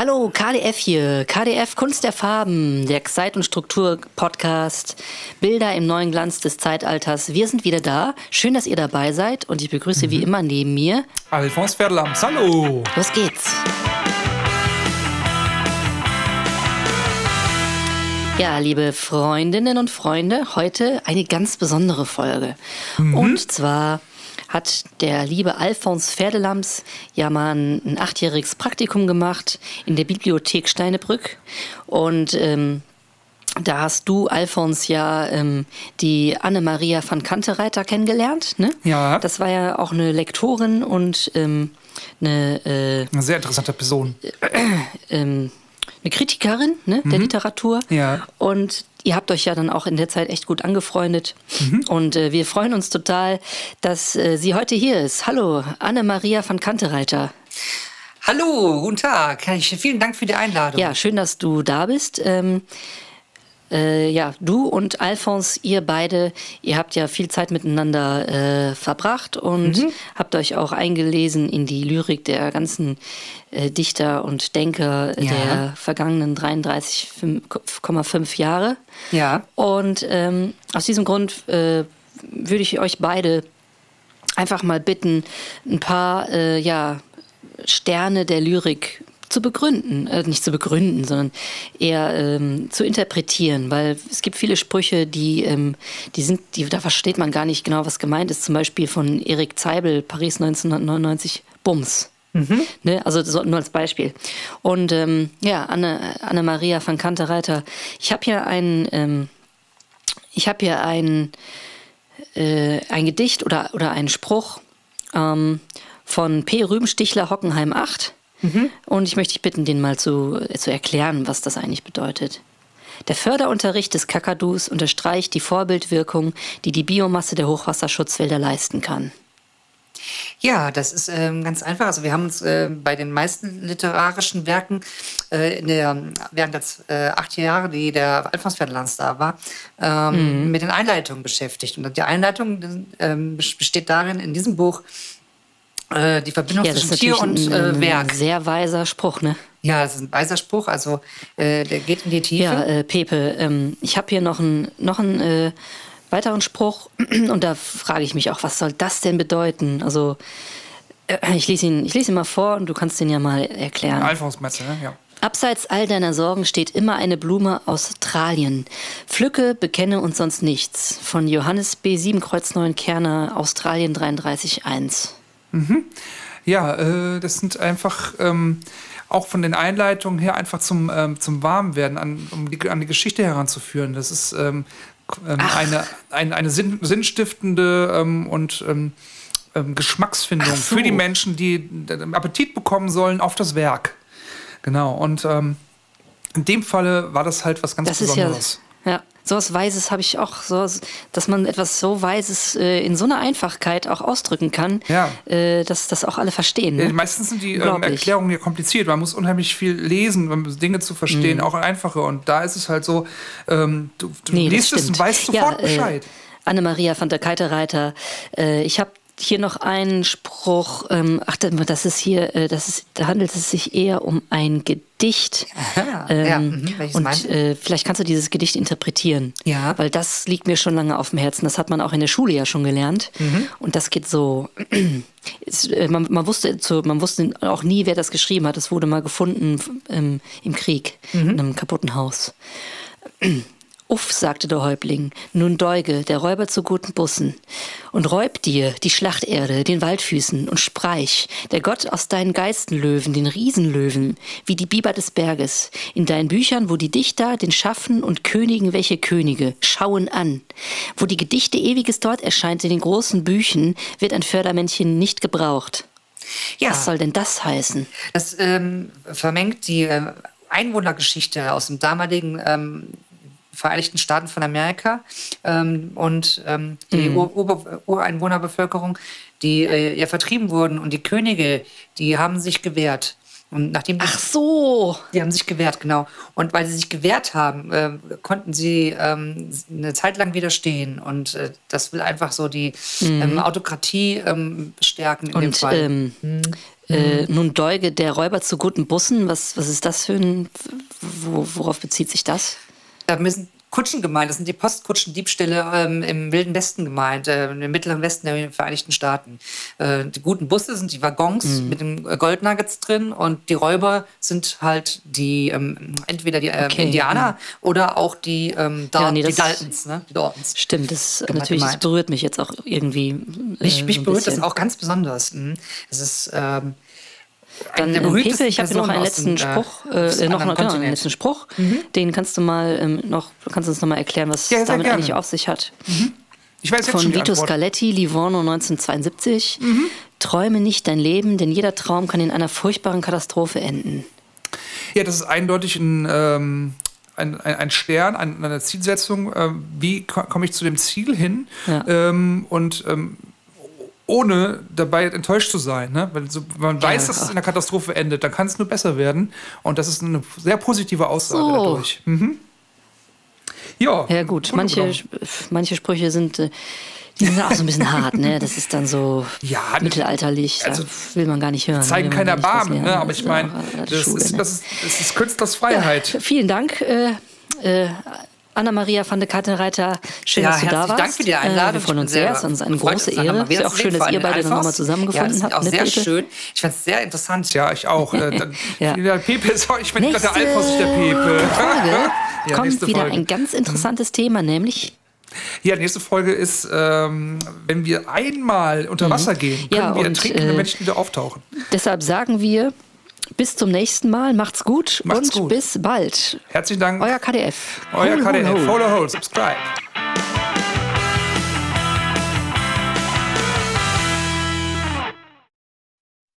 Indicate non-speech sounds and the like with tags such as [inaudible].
Hallo, KDF hier. KDF Kunst der Farben, der Zeit- und Struktur-Podcast. Bilder im neuen Glanz des Zeitalters. Wir sind wieder da. Schön, dass ihr dabei seid. Und ich begrüße mhm. wie immer neben mir Alphonse Verlams. Hallo. Los geht's. Ja, liebe Freundinnen und Freunde, heute eine ganz besondere Folge. Mhm. Und zwar hat der liebe Alphons Pferdelams ja mal ein, ein achtjähriges Praktikum gemacht in der Bibliothek Steinebrück. Und ähm, da hast du, Alfons, ja ähm, die Anne-Maria van Kantereiter kennengelernt. Ne? Ja. Das war ja auch eine Lektorin und ähm, eine, äh, eine sehr interessante Person. Äh, äh, eine Kritikerin ne, mhm. der Literatur. Ja. Und ihr habt euch ja dann auch in der Zeit echt gut angefreundet. Mhm. Und äh, wir freuen uns total, dass äh, sie heute hier ist. Hallo, Anne-Maria van Kantereiter. Hallo, guten Tag. Vielen Dank für die Einladung. Ja, schön, dass du da bist. Ähm, äh, ja, du und Alphonse, ihr beide, ihr habt ja viel Zeit miteinander äh, verbracht und mhm. habt euch auch eingelesen in die Lyrik der ganzen äh, Dichter und Denker ja. der vergangenen 33,5 Jahre. Ja. Und ähm, aus diesem Grund äh, würde ich euch beide einfach mal bitten, ein paar äh, ja, Sterne der Lyrik zu begründen, äh, nicht zu begründen, sondern eher ähm, zu interpretieren, weil es gibt viele Sprüche, die, ähm, die sind, die, da versteht man gar nicht genau, was gemeint ist. Zum Beispiel von Erik Zeibel, Paris 1999, Bums. Mhm. Ne? Also so, nur als Beispiel. Und ähm, ja, Anne, Anne-Maria van Kantereiter, ich habe hier ein, ähm, ich habe hier ein, äh, ein Gedicht oder, oder einen Spruch ähm, von P. Rübenstichler Hockenheim 8 Mhm. Und ich möchte dich bitten, den mal zu, zu erklären, was das eigentlich bedeutet. Der Förderunterricht des Kakadus unterstreicht die Vorbildwirkung, die die Biomasse der Hochwasserschutzwälder leisten kann. Ja, das ist ähm, ganz einfach. Also wir haben uns äh, bei den meisten literarischen Werken äh, der, während der äh, acht Jahre, die der Alphons Ferdinand da war, ähm, mhm. mit den Einleitungen beschäftigt. Und die Einleitung ähm, besteht darin, in diesem Buch äh, die Verbindung ja, zwischen Tier und äh, Werk. Ein sehr weiser Spruch, ne? Ja, das ist ein weiser Spruch, also äh, der geht in die Tiefe. Ja, äh, Pepe, ähm, ich habe hier noch einen noch einen, äh, weiteren Spruch [clears throat] und da frage ich mich auch, was soll das denn bedeuten? Also äh, ich lese ihn, ich lese ihn mal vor und du kannst ihn ja mal erklären. Alphonsmesse, ne? ja. Abseits all deiner Sorgen steht immer eine Blume aus Australien. Pflücke, bekenne uns sonst nichts. Von Johannes B. Siebenkreuz Neuenkerner, Australien 33.1. Mhm. Ja, äh, das sind einfach ähm, auch von den Einleitungen her einfach zum, ähm, zum Warmwerden, an, um die, an die Geschichte heranzuführen. Das ist ähm, ähm eine, ein, eine sinn, sinnstiftende ähm, und ähm, Geschmacksfindung so. für die Menschen, die Appetit bekommen sollen auf das Werk. Genau, und in dem Falle war das halt was ganz das Besonderes. Ja, sowas Weises habe ich auch, so, dass man etwas so Weises äh, in so einer Einfachkeit auch ausdrücken kann, ja. äh, dass das auch alle verstehen. Ne? Äh, meistens sind die ähm, Erklärungen ja kompliziert. Man muss unheimlich viel lesen, um Dinge zu verstehen, mhm. auch einfache. Und da ist es halt so, ähm, du, du nee, liest es und weißt sofort ja, äh, Bescheid. Anne-Maria von der Keiterreiter. Äh, ich habe hier noch einen Spruch. Ähm, ach, das ist hier, äh, das ist, da handelt es sich eher um ein Gedicht. Aha, ähm, ja, mhm, und äh, vielleicht kannst du dieses Gedicht interpretieren. Ja. Weil das liegt mir schon lange auf dem Herzen. Das hat man auch in der Schule ja schon gelernt. Mhm. Und das geht so. [clears throat] Es, äh, man, man, wusste zu, man wusste auch nie, wer das geschrieben hat. Es wurde mal gefunden ähm, im Krieg, mhm. in einem kaputten Haus. [clears throat] Uff, sagte der Häuptling, nun Deuge, der Räuber zu guten Bussen, und räub dir die Schlachterde, den Waldfüßen, und spreich, der Gott aus deinen Geistenlöwen, den Riesenlöwen, wie die Biber des Berges, in deinen Büchern, wo die Dichter den Schaffen und Königen welche Könige schauen an, wo die Gedichte ewiges dort erscheint in den großen Büchen, wird ein Fördermännchen nicht gebraucht. Ja. Was soll denn das heißen? Das ähm, vermengt die äh, Einwohnergeschichte aus dem damaligen ähm, Vereinigten Staaten von Amerika ähm, und ähm, die mhm. Ur Ureinwohnerbevölkerung, die äh, ja vertrieben wurden und die Könige, die haben sich gewehrt. Und nachdem die, Ach so. die haben sich gewehrt, genau. Und weil sie sich gewehrt haben, äh, konnten sie ähm, eine Zeit lang widerstehen. Und äh, das will einfach so die ähm, Autokratie ähm, stärken in dem Mhm. Und Fall. ähm, äh, nun Deuge, der Räuber zu guten Bussen, was, was ist das für ein, wo, worauf bezieht sich das? Da müssen Kutschen gemeint, das sind die Postkutschendiebstähle ähm, im Wilden Westen gemeint, äh, im Mittleren Westen der Vereinigten Staaten. Äh, die guten Busse sind die Waggons Mhm. mit den äh, Goldnuggets drin und die Räuber sind halt die, ähm, entweder die äh, Okay, Indianer oder auch die, ähm, Dal Ja, nee, die das- Daltons, ne? die Daltons. Stimmt, das Gemeint, natürlich das gemeint. berührt mich jetzt auch irgendwie. äh, Mich, so mich ein berührt das bisschen. auch ganz besonders. Mhm. Es ist ähm, Dann, der äh, berühmtesten Pepe, ich habe hier noch einen letzten dem, äh, Spruch, äh, noch, genau, einen letzten Spruch. Den kannst du mal ähm, noch, kannst du uns noch mal erklären, was Ja, damit gerne. eigentlich auf sich hat. Ich weiß jetzt Von schon Vito Antwort. Scaletti, Livorno 1972. Mhm. Träume nicht dein Leben, denn jeder Traum kann in einer furchtbaren Katastrophe enden. Ja, das ist eindeutig ein, ähm, ein, ein, ein Stern, ein, eine Zielsetzung. Ähm, wie ko- komme ich zu dem Ziel hin? Ja. Ähm, und ähm, ohne dabei enttäuscht zu sein. Ne? Weil so, wenn man weiß, dass es in einer Katastrophe endet, dann kann es nur besser werden. Und das ist eine sehr positive Aussage So. dadurch. Mhm. Ja, Ja gut, manche, manche Sprüche sind, äh, die sind auch so ein bisschen hart, ne? Das ist dann so Ja, mittelalterlich, also, will man gar nicht hören. zeigen will man kein gar nicht Erbarmen. Ne? Aber ich meine, das, Schule, ist, ne? das, ist, das ist Künstlersfreiheit. Vielen Dank, äh, äh, Anna-Maria van der Kattenreiter. Schön, Ja, dass du da warst. Dank für die Einladung. Äh, wir freuen uns sehr. Es ist uns eine große es Ehre. nochmal Ist ja auch schön, dass ihr beide nochmal zusammengefunden ja, das habt. Auch ne, sehr Pepe? schön. Ich fand es sehr interessant. Ja, ich auch. [laughs] Äh, Ja. Der Pepe ist auch, ich bin gerade der Alphons, nicht der Pepe. Folge [laughs] Ja, kommt wieder Folge. ein ganz interessantes Thema, nämlich Ja, nächste Folge ist, ähm, wenn wir einmal unter Wasser gehen, können Mhm. Ja, wir ertrinkende äh, Menschen wieder auftauchen. deshalb sagen wir bis zum nächsten Mal. Macht's gut Macht's und gut. bis bald. Herzlichen Dank. Euer KDF. Euer KDF. Follow, hold, subscribe.